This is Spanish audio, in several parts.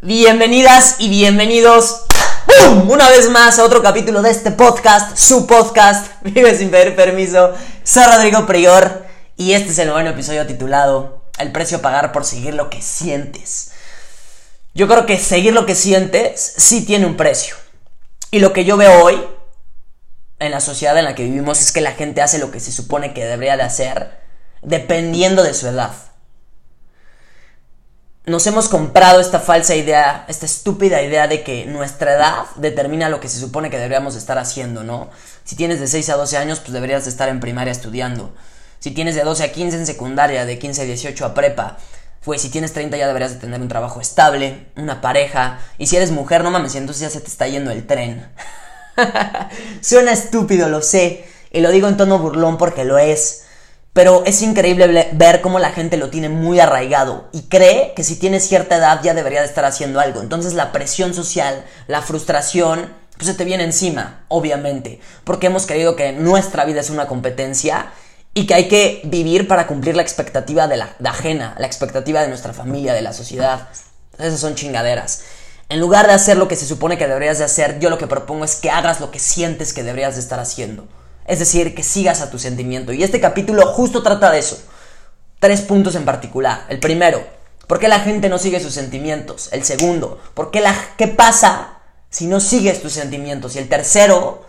Bienvenidas y bienvenidos una vez más a otro capítulo de este podcast, su podcast, Vive sin pedir permiso. Soy Rodrigo Prior y este es el noveno episodio titulado El precio a pagar por seguir lo que sientes. Yo creo que seguir lo que sientes sí tiene un precio. Y lo que yo veo hoy en la sociedad en la que vivimos es que la gente hace lo que se supone que debería de hacer dependiendo de su edad nos hemos comprado esta falsa idea, esta estúpida idea de que nuestra edad determina lo que se supone que deberíamos estar haciendo, ¿no? Si tienes de 6 a 12 años, pues deberías de estar en primaria estudiando. Si tienes de 12 a 15 en secundaria, de 15 a 18 a prepa, pues si tienes 30 ya deberías de tener un trabajo estable, una pareja, y si eres mujer, no mames, entonces ya se te está yendo el tren. Suena estúpido, lo sé, y lo digo en tono burlón porque lo es. Pero es increíble ver cómo la gente lo tiene muy arraigado y cree que si tiene cierta edad ya debería de estar haciendo algo. Entonces la presión social, la frustración, pues se te viene encima, obviamente. Porque hemos creído que nuestra vida es una competencia y que hay que vivir para cumplir la expectativa de la ajena, la expectativa de nuestra familia, de la sociedad. Esas son chingaderas. En lugar de hacer lo que se supone que deberías de hacer, yo lo que propongo es que hagas lo que sientes que deberías de estar haciendo. Es decir, que sigas a tu sentimiento. Y este capítulo justo trata de eso. Tres puntos en particular. El primero, ¿por qué la gente no sigue sus sentimientos? El segundo, ¿por qué, la, qué pasa si no sigues tus sentimientos? Y el tercero,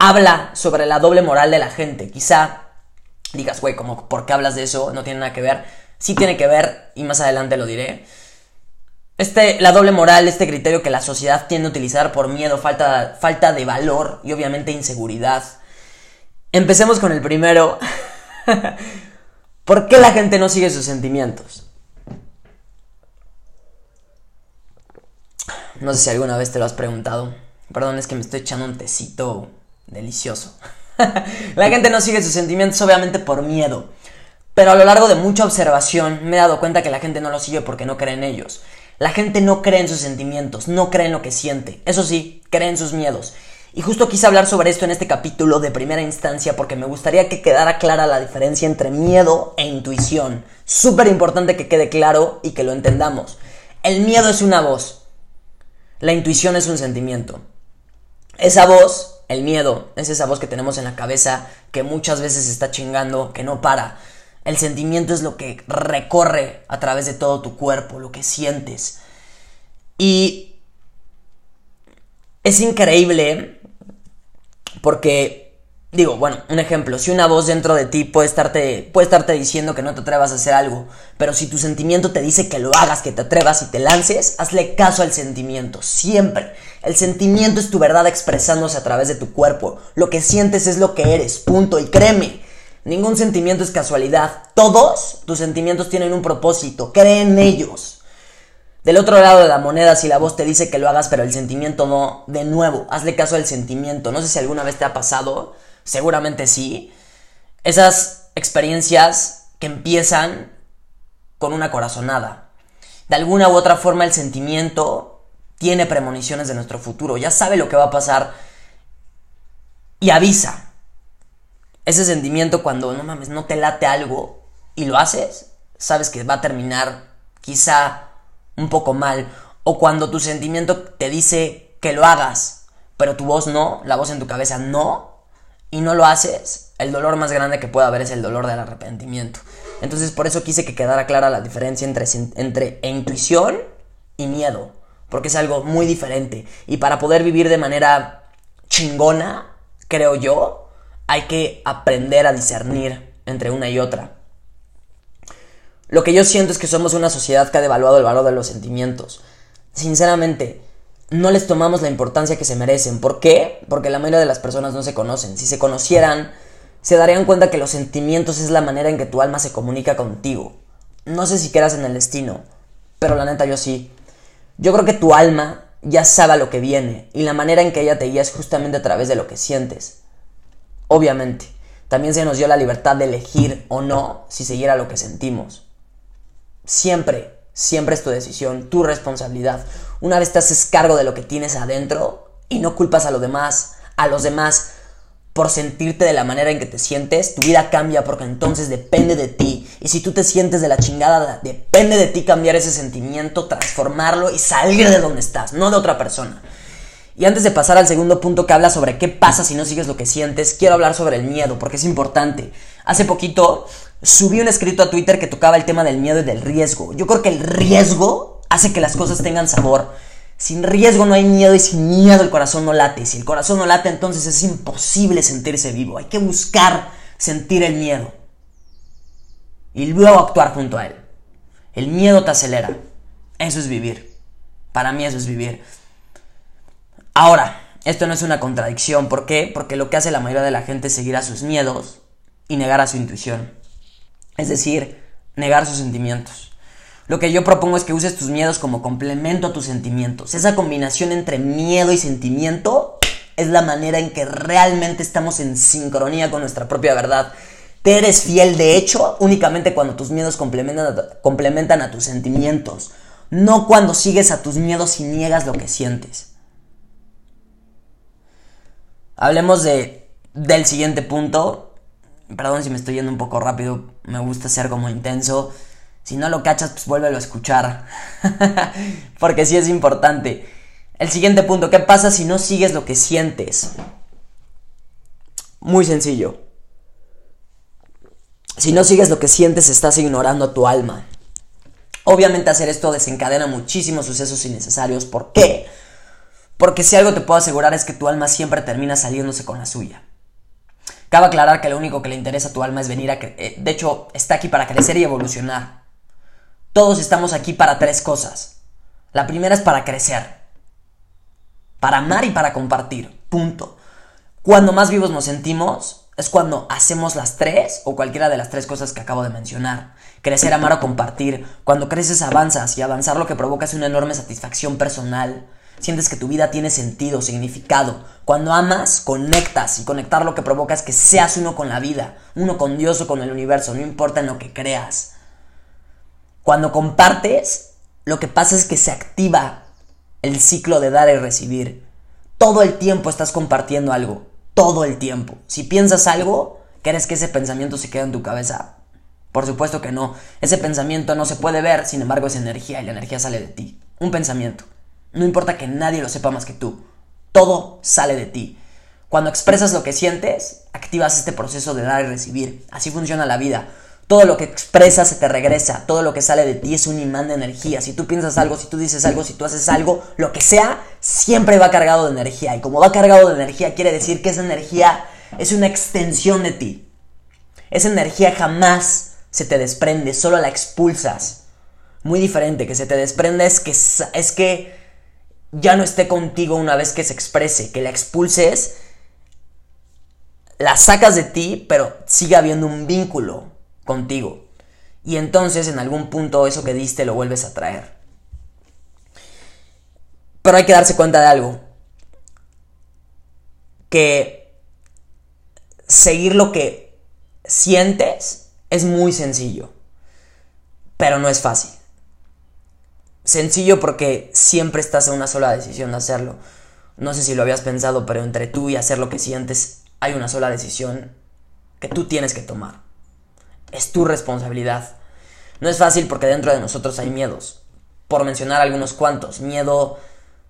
habla sobre la doble moral de la gente. Quizá digas, güey, como, ¿por qué hablas de eso? No tiene nada que ver. Sí tiene que ver, y más adelante lo diré. Este, la doble moral, este criterio que la sociedad tiende a utilizar por miedo, falta, falta de valor y obviamente inseguridad. Empecemos con el primero. ¿Por qué la gente no sigue sus sentimientos? No sé si alguna vez te lo has preguntado. Perdón, es que me estoy echando un tecito delicioso. la gente no sigue sus sentimientos obviamente por miedo. Pero a lo largo de mucha observación me he dado cuenta que la gente no lo sigue porque no cree en ellos. La gente no cree en sus sentimientos, no cree en lo que siente. Eso sí, cree en sus miedos. Y justo quise hablar sobre esto en este capítulo de primera instancia porque me gustaría que quedara clara la diferencia entre miedo e intuición. Súper importante que quede claro y que lo entendamos. El miedo es una voz. La intuición es un sentimiento. Esa voz, el miedo, es esa voz que tenemos en la cabeza que muchas veces está chingando, que no para. El sentimiento es lo que recorre a través de todo tu cuerpo, lo que sientes. Y es increíble porque, digo, bueno, un ejemplo, si una voz dentro de ti puede estarte, puede diciendo que no te atrevas a hacer algo, pero si tu sentimiento te dice que lo hagas, que te atrevas y te lances, hazle caso al sentimiento, siempre. El sentimiento es tu verdad expresándose a través de tu cuerpo. Lo que sientes es lo que eres, punto. Y créeme, ningún sentimiento es casualidad. Todos tus sentimientos tienen un propósito, cree en ellos. Del otro lado de la moneda, si la voz te dice que lo hagas, pero el sentimiento no, de nuevo, hazle caso al sentimiento. No sé si alguna vez te ha pasado, seguramente sí. Esas experiencias que empiezan con una corazonada. De alguna u otra forma el sentimiento tiene premoniciones de nuestro futuro, ya sabe lo que va a pasar y avisa. Ese sentimiento cuando no mames, no te late algo y lo haces, sabes que va a terminar quizá un poco mal, o cuando tu sentimiento te dice que lo hagas, pero tu voz no, la voz en tu cabeza no, y no lo haces, el dolor más grande que puede haber es el dolor del arrepentimiento. Entonces por eso quise que quedara clara la diferencia entre, entre intuición y miedo, porque es algo muy diferente. Y para poder vivir de manera chingona, creo yo, hay que aprender a discernir entre una y otra. Lo que yo siento es que somos una sociedad que ha devaluado el valor de los sentimientos. Sinceramente, no les tomamos la importancia que se merecen. ¿Por qué? Porque la mayoría de las personas no se conocen. Si se conocieran, se darían cuenta que los sentimientos es la manera en que tu alma se comunica contigo. No sé si quedas en el destino, pero la neta yo sí. Yo creo que tu alma ya sabe lo que viene y la manera en que ella te guía es justamente a través de lo que sientes. Obviamente, también se nos dio la libertad de elegir o no si siguiera lo que sentimos. Siempre, siempre es tu decisión, tu responsabilidad. Una vez te haces cargo de lo que tienes adentro y no culpas a los demás, a los demás por sentirte de la manera en que te sientes, tu vida cambia porque entonces depende de ti. Y si tú te sientes de la chingada, depende de ti cambiar ese sentimiento, transformarlo y salir de donde estás, no de otra persona. Y antes de pasar al segundo punto que habla sobre qué pasa si no sigues lo que sientes, quiero hablar sobre el miedo, porque es importante. Hace poquito subí un escrito a Twitter que tocaba el tema del miedo y del riesgo. Yo creo que el riesgo hace que las cosas tengan sabor. Sin riesgo no hay miedo y sin miedo el corazón no late. Si el corazón no late, entonces es imposible sentirse vivo. Hay que buscar sentir el miedo. Y luego actuar junto a él. El miedo te acelera. Eso es vivir. Para mí eso es vivir. Ahora, esto no es una contradicción. ¿Por qué? Porque lo que hace la mayoría de la gente es seguir a sus miedos y negar a su intuición. Es decir, negar sus sentimientos. Lo que yo propongo es que uses tus miedos como complemento a tus sentimientos. Esa combinación entre miedo y sentimiento es la manera en que realmente estamos en sincronía con nuestra propia verdad. Te eres fiel, de hecho, únicamente cuando tus miedos complementan a, complementan a tus sentimientos, no cuando sigues a tus miedos y niegas lo que sientes. Hablemos de, del siguiente punto. Perdón si me estoy yendo un poco rápido, me gusta ser como intenso. Si no lo cachas, pues vuélvelo a escuchar. Porque sí es importante. El siguiente punto, ¿qué pasa si no sigues lo que sientes? Muy sencillo. Si no sigues lo que sientes, estás ignorando a tu alma. Obviamente hacer esto desencadena muchísimos sucesos innecesarios. ¿Por qué? Porque si algo te puedo asegurar es que tu alma siempre termina saliéndose con la suya. Cabe aclarar que lo único que le interesa a tu alma es venir a... Eh, de hecho, está aquí para crecer y evolucionar. Todos estamos aquí para tres cosas. La primera es para crecer. Para amar y para compartir. Punto. Cuando más vivos nos sentimos es cuando hacemos las tres o cualquiera de las tres cosas que acabo de mencionar. Crecer, amar o compartir. Cuando creces avanzas y avanzar lo que provoca es una enorme satisfacción personal sientes que tu vida tiene sentido, significado. Cuando amas, conectas y conectar lo que provoca es que seas uno con la vida, uno con Dios o con el universo, no importa en lo que creas. Cuando compartes, lo que pasa es que se activa el ciclo de dar y recibir. Todo el tiempo estás compartiendo algo, todo el tiempo. Si piensas algo, ¿quieres que ese pensamiento se quede en tu cabeza? Por supuesto que no. Ese pensamiento no se puede ver, sin embargo es energía y la energía sale de ti. Un pensamiento. No importa que nadie lo sepa más que tú. Todo sale de ti. Cuando expresas lo que sientes, activas este proceso de dar y recibir. Así funciona la vida. Todo lo que expresas se te regresa. Todo lo que sale de ti es un imán de energía. Si tú piensas algo, si tú dices algo, si tú haces algo, lo que sea, siempre va cargado de energía. Y como va cargado de energía, quiere decir que esa energía es una extensión de ti. Esa energía jamás se te desprende, solo la expulsas. Muy diferente, que se te desprende es que, es que ya no esté contigo una vez que se exprese, que la expulses, la sacas de ti, pero sigue habiendo un vínculo contigo. Y entonces en algún punto eso que diste lo vuelves a traer. Pero hay que darse cuenta de algo. Que seguir lo que sientes es muy sencillo. Pero no es fácil. Sencillo porque siempre estás en una sola decisión de hacerlo. No sé si lo habías pensado, pero entre tú y hacer lo que sientes hay una sola decisión que tú tienes que tomar. Es tu responsabilidad. No es fácil porque dentro de nosotros hay miedos. Por mencionar algunos cuantos. Miedo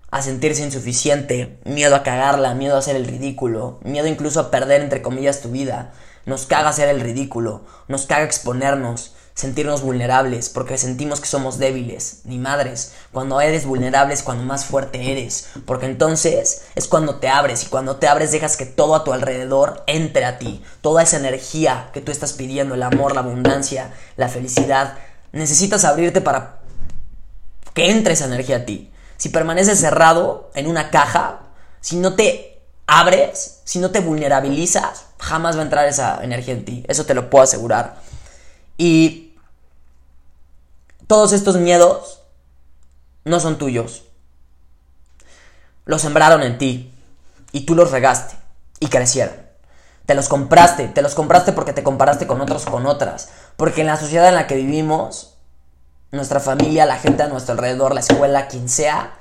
a sentirse insuficiente, miedo a cagarla, miedo a hacer el ridículo, miedo incluso a perder entre comillas tu vida. Nos caga hacer el ridículo, nos caga exponernos, sentirnos vulnerables, porque sentimos que somos débiles, ni madres. Cuando eres vulnerable es cuando más fuerte eres, porque entonces es cuando te abres y cuando te abres dejas que todo a tu alrededor entre a ti, toda esa energía que tú estás pidiendo, el amor, la abundancia, la felicidad, necesitas abrirte para que entre esa energía a ti. Si permaneces cerrado en una caja, si no te abres, si no te vulnerabilizas, jamás va a entrar esa energía en ti, eso te lo puedo asegurar. Y todos estos miedos no son tuyos. Los sembraron en ti y tú los regaste y crecieron. Te los compraste, te los compraste porque te comparaste con otros con otras. Porque en la sociedad en la que vivimos, nuestra familia, la gente a nuestro alrededor, la escuela, quien sea,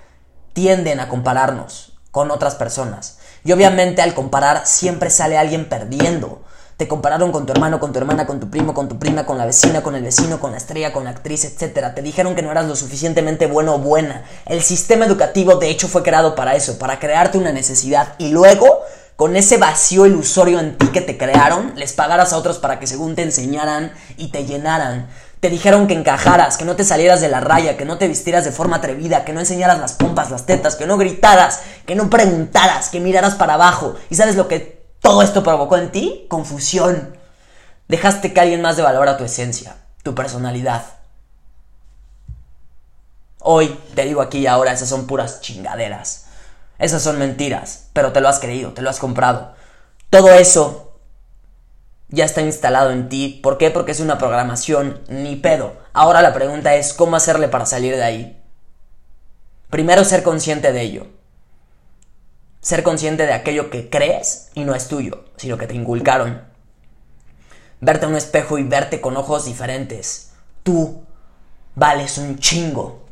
tienden a compararnos con otras personas. Y obviamente al comparar siempre sale alguien perdiendo. Te compararon con tu hermano, con tu hermana, con tu primo, con tu prima, con la vecina, con el vecino, con la estrella, con la actriz, etc. Te dijeron que no eras lo suficientemente bueno o buena. El sistema educativo de hecho fue creado para eso, para crearte una necesidad y luego con ese vacío ilusorio en ti que te crearon, les pagaras a otros para que según te enseñaran y te llenaran. Te dijeron que encajaras, que no te salieras de la raya, que no te vistieras de forma atrevida, que no enseñaras las pompas, las tetas, que no gritaras, que no preguntaras, que miraras para abajo. ¿Y sabes lo que todo esto provocó en ti? Confusión. Dejaste que alguien más de valor a tu esencia, tu personalidad. Hoy, te digo aquí y ahora, esas son puras chingaderas. Esas son mentiras, pero te lo has creído, te lo has comprado. Todo eso ya está instalado en ti. ¿Por qué? Porque es una programación ni pedo. Ahora la pregunta es cómo hacerle para salir de ahí. Primero ser consciente de ello. Ser consciente de aquello que crees y no es tuyo, sino que te inculcaron. Verte en un espejo y verte con ojos diferentes. Tú vales un chingo.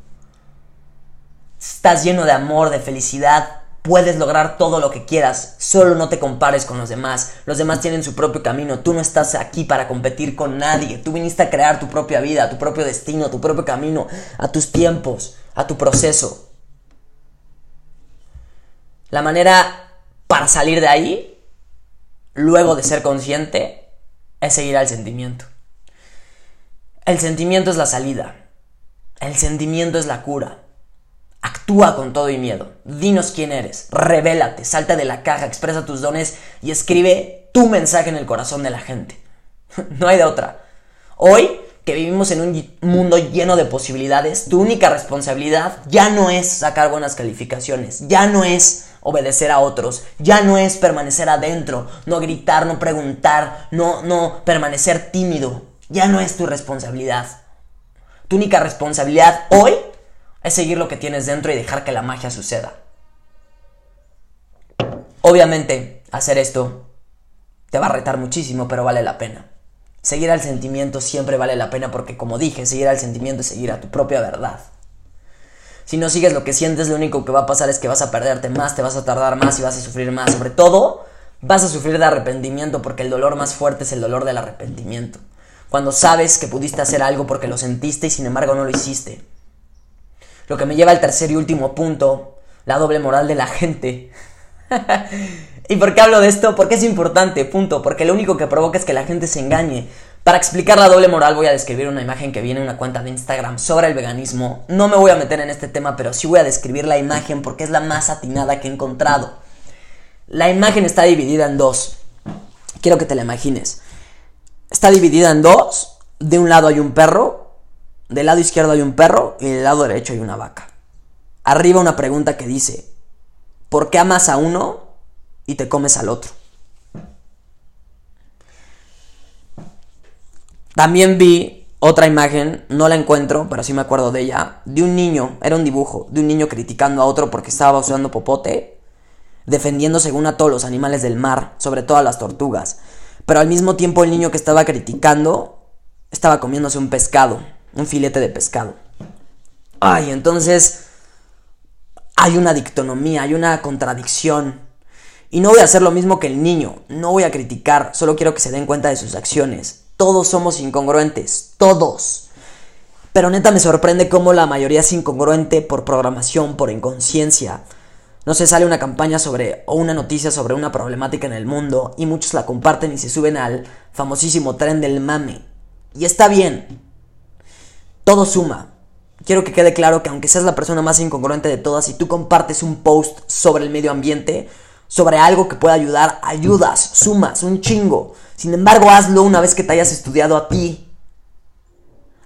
Estás lleno de amor, de felicidad, puedes lograr todo lo que quieras, solo no te compares con los demás. Los demás tienen su propio camino, tú no estás aquí para competir con nadie, tú viniste a crear tu propia vida, tu propio destino, tu propio camino, a tus tiempos, a tu proceso. La manera para salir de ahí, luego de ser consciente, es seguir al sentimiento. El sentimiento es la salida, el sentimiento es la cura. Actúa con todo y miedo. Dinos quién eres. Revélate, salta de la caja, expresa tus dones y escribe tu mensaje en el corazón de la gente. no hay de otra. Hoy, que vivimos en un mundo lleno de posibilidades, tu única responsabilidad ya no es sacar buenas calificaciones, ya no es obedecer a otros, ya no es permanecer adentro, no gritar, no preguntar, no, no permanecer tímido, ya no es tu responsabilidad. Tu única responsabilidad hoy es seguir lo que tienes dentro y dejar que la magia suceda. Obviamente, hacer esto te va a retar muchísimo, pero vale la pena. Seguir al sentimiento siempre vale la pena porque, como dije, seguir al sentimiento es seguir a tu propia verdad. Si no sigues lo que sientes, lo único que va a pasar es que vas a perderte más, te vas a tardar más y vas a sufrir más. Sobre todo, vas a sufrir de arrepentimiento porque el dolor más fuerte es el dolor del arrepentimiento. Cuando sabes que pudiste hacer algo porque lo sentiste y sin embargo no lo hiciste. Lo que me lleva al tercer y último punto, la doble moral de la gente. ¿Y por qué hablo de esto? Porque es importante, punto. Porque lo único que provoca es que la gente se engañe. Para explicar la doble moral voy a describir una imagen que viene en una cuenta de Instagram sobre el veganismo. No me voy a meter en este tema, pero sí voy a describir la imagen porque es la más atinada que he encontrado. La imagen está dividida en dos. Quiero que te la imagines. Está dividida en dos. De un lado hay un perro del lado izquierdo hay un perro y del lado derecho hay una vaca. Arriba una pregunta que dice, ¿por qué amas a uno y te comes al otro? También vi otra imagen, no la encuentro, pero sí me acuerdo de ella, de un niño, era un dibujo, de un niño criticando a otro porque estaba usando popote, defendiendo según a todos los animales del mar, sobre todo a las tortugas. Pero al mismo tiempo el niño que estaba criticando estaba comiéndose un pescado un filete de pescado. Ay, entonces hay una dictonomía, hay una contradicción. Y no voy a hacer lo mismo que el niño, no voy a criticar, solo quiero que se den cuenta de sus acciones. Todos somos incongruentes, todos. Pero neta me sorprende cómo la mayoría es incongruente por programación, por inconsciencia. No se sale una campaña sobre o una noticia sobre una problemática en el mundo y muchos la comparten y se suben al famosísimo tren del mame. Y está bien, todo suma. Quiero que quede claro que aunque seas la persona más incongruente de todas, y tú compartes un post sobre el medio ambiente, sobre algo que pueda ayudar, ayudas, sumas, un chingo. Sin embargo, hazlo una vez que te hayas estudiado a ti.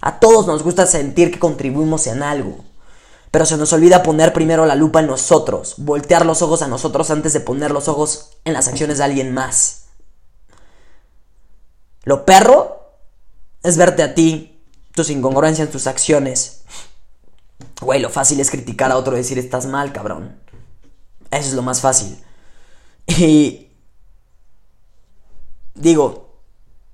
A todos nos gusta sentir que contribuimos en algo. Pero se nos olvida poner primero la lupa en nosotros, voltear los ojos a nosotros antes de poner los ojos en las acciones de alguien más. Lo perro es verte a ti tus incongruencias, tus acciones. Güey, lo fácil es criticar a otro y decir estás mal, cabrón. Eso es lo más fácil. Y digo,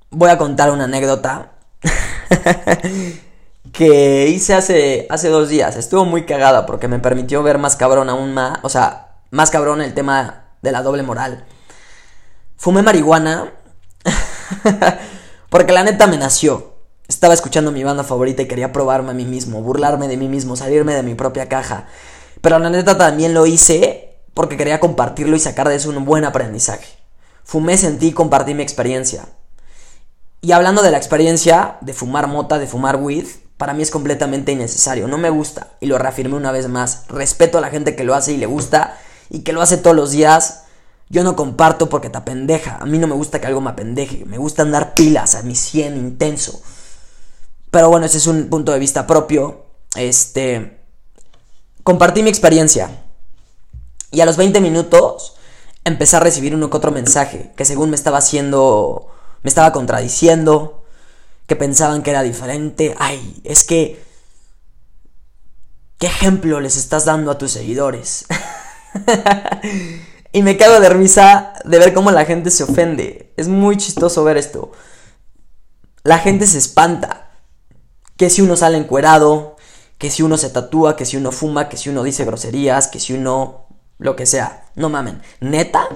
voy a contar una anécdota que hice hace, hace dos días. Estuvo muy cagada porque me permitió ver más cabrón aún más, o sea, más cabrón el tema de la doble moral. Fumé marihuana porque la neta me nació. Estaba escuchando mi banda favorita y quería probarme a mí mismo, burlarme de mí mismo, salirme de mi propia caja. Pero la neta también lo hice porque quería compartirlo y sacar de eso un buen aprendizaje. Fumé, sentí compartí mi experiencia. Y hablando de la experiencia de fumar mota, de fumar weed, para mí es completamente innecesario, no me gusta. Y lo reafirmé una vez más. Respeto a la gente que lo hace y le gusta y que lo hace todos los días. Yo no comparto porque te apendeja. A mí no me gusta que algo me apendeje. Me gusta andar pilas a mi 100 intenso. Pero bueno, ese es un punto de vista propio. Este. Compartí mi experiencia. Y a los 20 minutos empecé a recibir uno que otro mensaje que según me estaba haciendo. me estaba contradiciendo que pensaban que era diferente. Ay, es que... ¿Qué ejemplo les estás dando a tus seguidores? y me cago de risa de ver cómo la gente se ofende. Es muy chistoso ver esto. La gente se espanta. Que si uno sale encuerado, que si uno se tatúa, que si uno fuma, que si uno dice groserías, que si uno... lo que sea. No mamen. ¿Neta?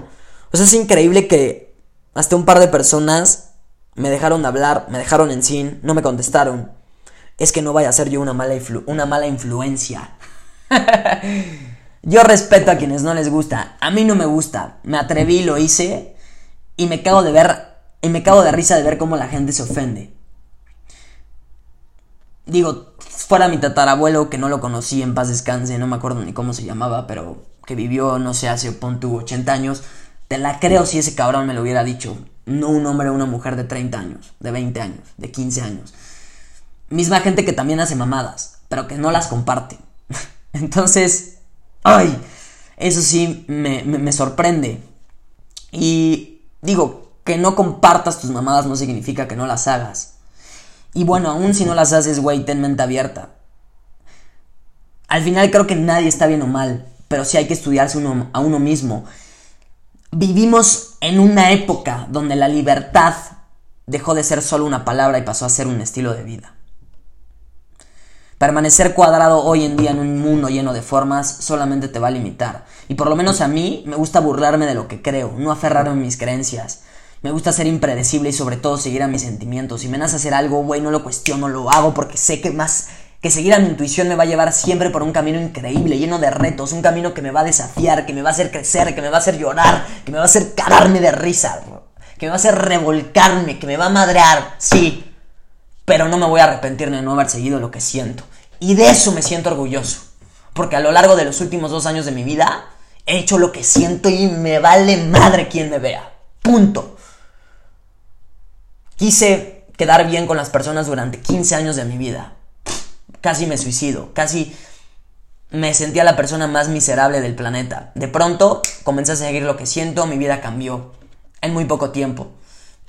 O es increíble que hasta un par de personas me dejaron de hablar, me dejaron en sin, no me contestaron. Es que no vaya a ser yo una mala, una mala influencia. yo respeto a quienes no les gusta. A mí no me gusta. Me atreví, lo hice. Y me cago de ver. Y me cago de risa de ver cómo la gente se ofende. Digo, fuera mi tatarabuelo, que no lo conocí en paz descanse, no me acuerdo ni cómo se llamaba, pero que vivió, no sé, hace punto 80 años. Te la creo si ese cabrón me lo hubiera dicho. No un hombre o una mujer de 30 años, de 20 años, de 15 años. Misma gente que también hace mamadas, pero que no las comparte. Entonces, ay, eso sí me, me, sorprende. Y digo, que no compartas tus mamadas no significa que no las hagas. Y bueno, aún si no las haces, güey, ten mente abierta. Al final creo que nadie está bien o mal, pero sí hay que estudiarse a uno mismo Vivimos en una época donde la libertad dejó de ser solo una palabra y pasó a ser un estilo de vida. Permanecer cuadrado hoy en día en un mundo lleno de formas solamente te va a limitar. Y por lo menos a mí me gusta burlarme de lo que creo, no aferrarme a mis creencias. Me gusta ser impredecible y sobre todo seguir a mis sentimientos. Si me nace hacer algo, güey, no lo cuestiono, lo hago porque sé que más que seguir a mi intuición me va a llevar siempre por un camino increíble, lleno de retos, un camino que me va a desafiar, que me va a hacer crecer, que me va a hacer llorar, que me va a hacer cararme de risa, que me va a hacer revolcarme, que me va a madrear, sí, pero no me voy a arrepentir de no haber seguido lo que siento. Y de eso me siento orgulloso, porque a lo largo de los últimos dos años de mi vida he hecho lo que siento y me vale madre quien me vea. Punto. Quise quedar bien con las personas durante 15 años de mi vida casi me suicido, casi me sentía la persona más miserable del planeta. De pronto comencé a seguir lo que siento, mi vida cambió en muy poco tiempo.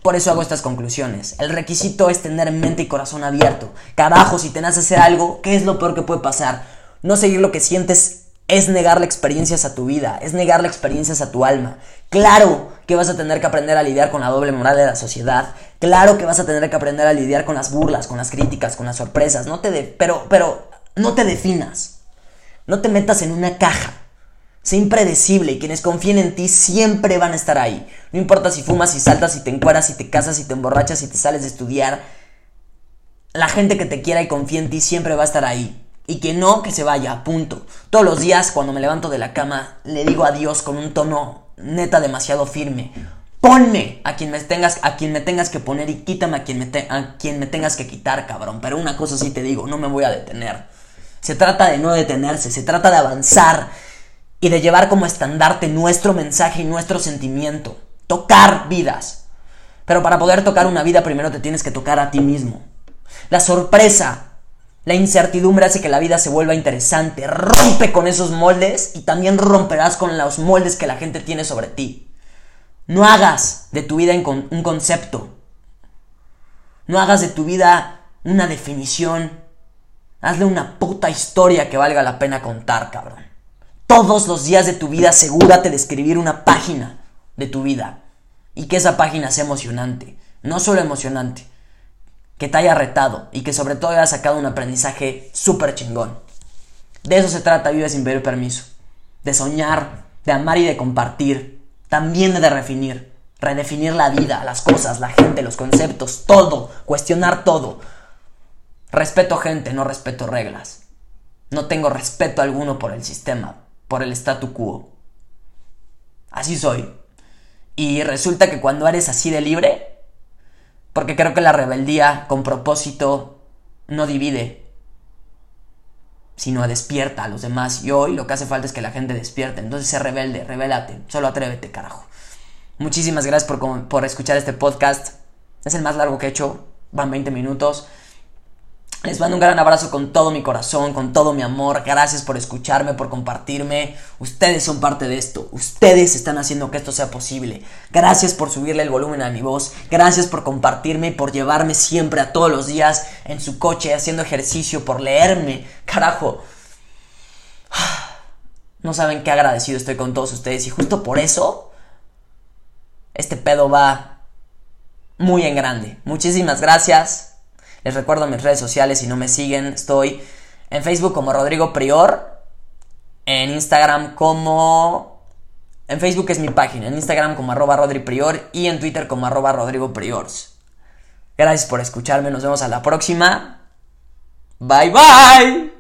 Por eso hago estas conclusiones. El requisito es tener mente y corazón abierto. Carajo, si tenés que hacer algo, ¿qué es lo peor que puede pasar? No seguir lo que sientes es negarle experiencias a tu vida, es negarle experiencias a tu alma. Claro que vas a tener que aprender a lidiar con la doble moral de la sociedad. Claro que vas a tener que aprender a lidiar con las burlas, con las críticas, con las sorpresas. No te de, pero, pero no te definas. No te metas en una caja. Sé impredecible y quienes confíen en ti siempre van a estar ahí. No importa si fumas, si saltas, si te encueras, si te casas, si te emborrachas, si te sales de estudiar. La gente que te quiera y confía en ti siempre va a estar ahí. Y que no, que se vaya, punto. Todos los días cuando me levanto de la cama le digo adiós con un tono neta demasiado firme. Ponme a quien me tengas, a quien me tengas que poner y quítame a quien me, a quien me tengas que quitar, cabrón. Pero una cosa sí te digo, no me voy a detener. Se trata de no detenerse, se trata de avanzar y de llevar como estandarte nuestro mensaje y nuestro sentimiento. Tocar vidas. Pero para poder tocar una vida primero te tienes que tocar a ti mismo. La sorpresa la incertidumbre hace que la vida se vuelva interesante. Rompe con esos moldes y también romperás con los moldes que la gente tiene sobre ti. No hagas de tu vida un concepto. No hagas de tu vida una definición. Hazle una puta historia que valga la pena contar, cabrón. Todos los días de tu vida asegúrate de escribir una página de tu vida. Y que esa página sea emocionante. No solo emocionante, que te haya retado y que sobre todo haya sacado un aprendizaje súper chingón. De eso se trata Vive sin pedir permiso. De soñar, de amar y de compartir. también de redefinir. Redefinir la vida, las cosas, la gente, los conceptos, todo. Cuestionar todo. Respeto gente, no respeto reglas. No tengo respeto alguno por el sistema, por el statu quo. Así soy. Y resulta que cuando eres así de libre, porque creo que la rebeldía con propósito no divide, sino despierta a los demás. Y hoy lo que hace falta es que la gente despierte. Entonces sé rebelde, rebélate, solo atrévete, carajo. Muchísimas gracias por, por escuchar este podcast. Es el más largo que he hecho, van 20 minutos. Les mando un gran abrazo con todo mi corazón, con todo mi amor. Gracias por escucharme, por compartirme. Ustedes son parte de esto. Ustedes están haciendo que esto sea posible. Gracias por subirle el volumen a mi voz. Gracias por compartirme y por llevarme siempre a todos los días en su coche haciendo ejercicio, por leerme. Carajo. No saben qué agradecido estoy con todos ustedes y justo por eso este pedo va muy en grande. Muchísimas gracias. Les recuerdo mis redes sociales, si no me siguen, estoy en Facebook como Rodrigo Prior, en Instagram como... En Facebook es mi página, en Instagram como arroba Rodri Prior y en Twitter como arroba Rodrigo Priors. Gracias por escucharme, nos vemos a la próxima. Bye bye.